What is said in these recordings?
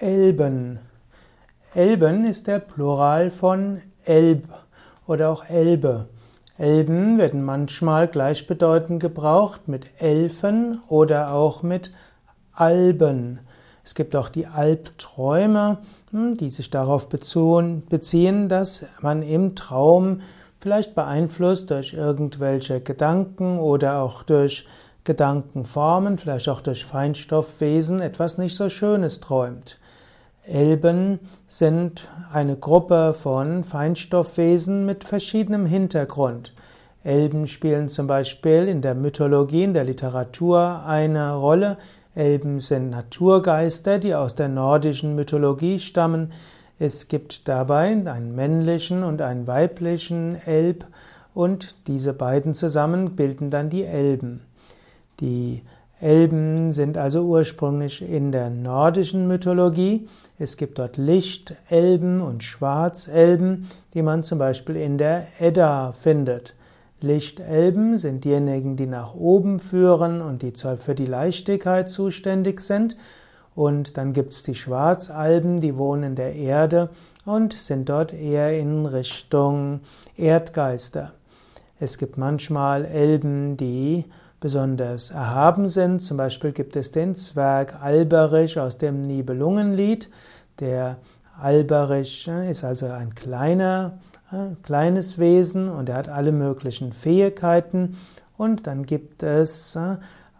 Elben. Elben ist der Plural von Elb oder auch Elbe. Elben werden manchmal gleichbedeutend gebraucht mit Elfen oder auch mit Alben. Es gibt auch die Albträume, hm, die sich darauf beziehen, dass man im Traum vielleicht beeinflusst durch irgendwelche Gedanken oder auch durch Gedankenformen, vielleicht auch durch Feinstoffwesen etwas nicht so Schönes träumt. Elben sind eine Gruppe von Feinstoffwesen mit verschiedenem Hintergrund. Elben spielen zum Beispiel in der Mythologie, in der Literatur eine Rolle. Elben sind Naturgeister, die aus der nordischen Mythologie stammen. Es gibt dabei einen männlichen und einen weiblichen Elb und diese beiden zusammen bilden dann die Elben. Die Elben sind also ursprünglich in der nordischen Mythologie. Es gibt dort Lichtelben und Schwarzelben, die man zum Beispiel in der Edda findet. Lichtelben sind diejenigen, die nach oben führen und die für die Leichtigkeit zuständig sind. Und dann gibt es die Schwarzalben, die wohnen in der Erde und sind dort eher in Richtung Erdgeister. Es gibt manchmal Elben, die besonders erhaben sind. Zum Beispiel gibt es den Zwerg Alberich aus dem Nibelungenlied. Der Alberich äh, ist also ein kleiner, äh, kleines Wesen und er hat alle möglichen Fähigkeiten. Und dann gibt es äh,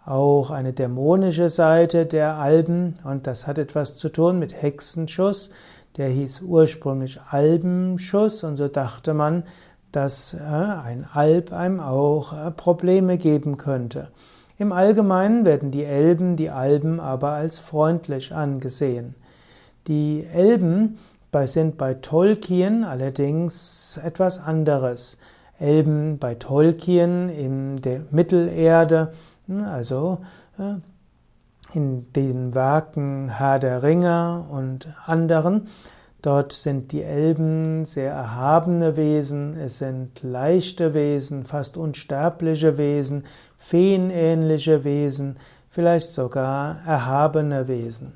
auch eine dämonische Seite der Alben und das hat etwas zu tun mit Hexenschuss. Der hieß ursprünglich Albenschuss und so dachte man, dass äh, ein Alb einem auch äh, Probleme geben könnte. Im Allgemeinen werden die Elben, die Alben aber als freundlich angesehen. Die Elben sind bei Tolkien allerdings etwas anderes. Elben bei Tolkien in der Mittelerde, hm, also äh, in den Werken Herr der Ringe und anderen, Dort sind die Elben sehr erhabene Wesen, es sind leichte Wesen, fast unsterbliche Wesen, feenähnliche Wesen, vielleicht sogar erhabene Wesen.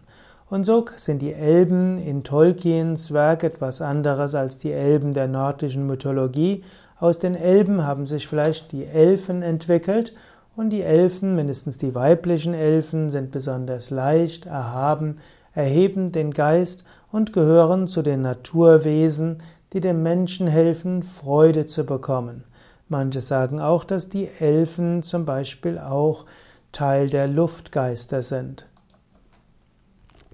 Und so sind die Elben in Tolkiens Werk etwas anderes als die Elben der nordischen Mythologie. Aus den Elben haben sich vielleicht die Elfen entwickelt und die Elfen, mindestens die weiblichen Elfen, sind besonders leicht, erhaben, erheben den Geist und gehören zu den Naturwesen, die dem Menschen helfen, Freude zu bekommen. Manche sagen auch, dass die Elfen zum Beispiel auch Teil der Luftgeister sind.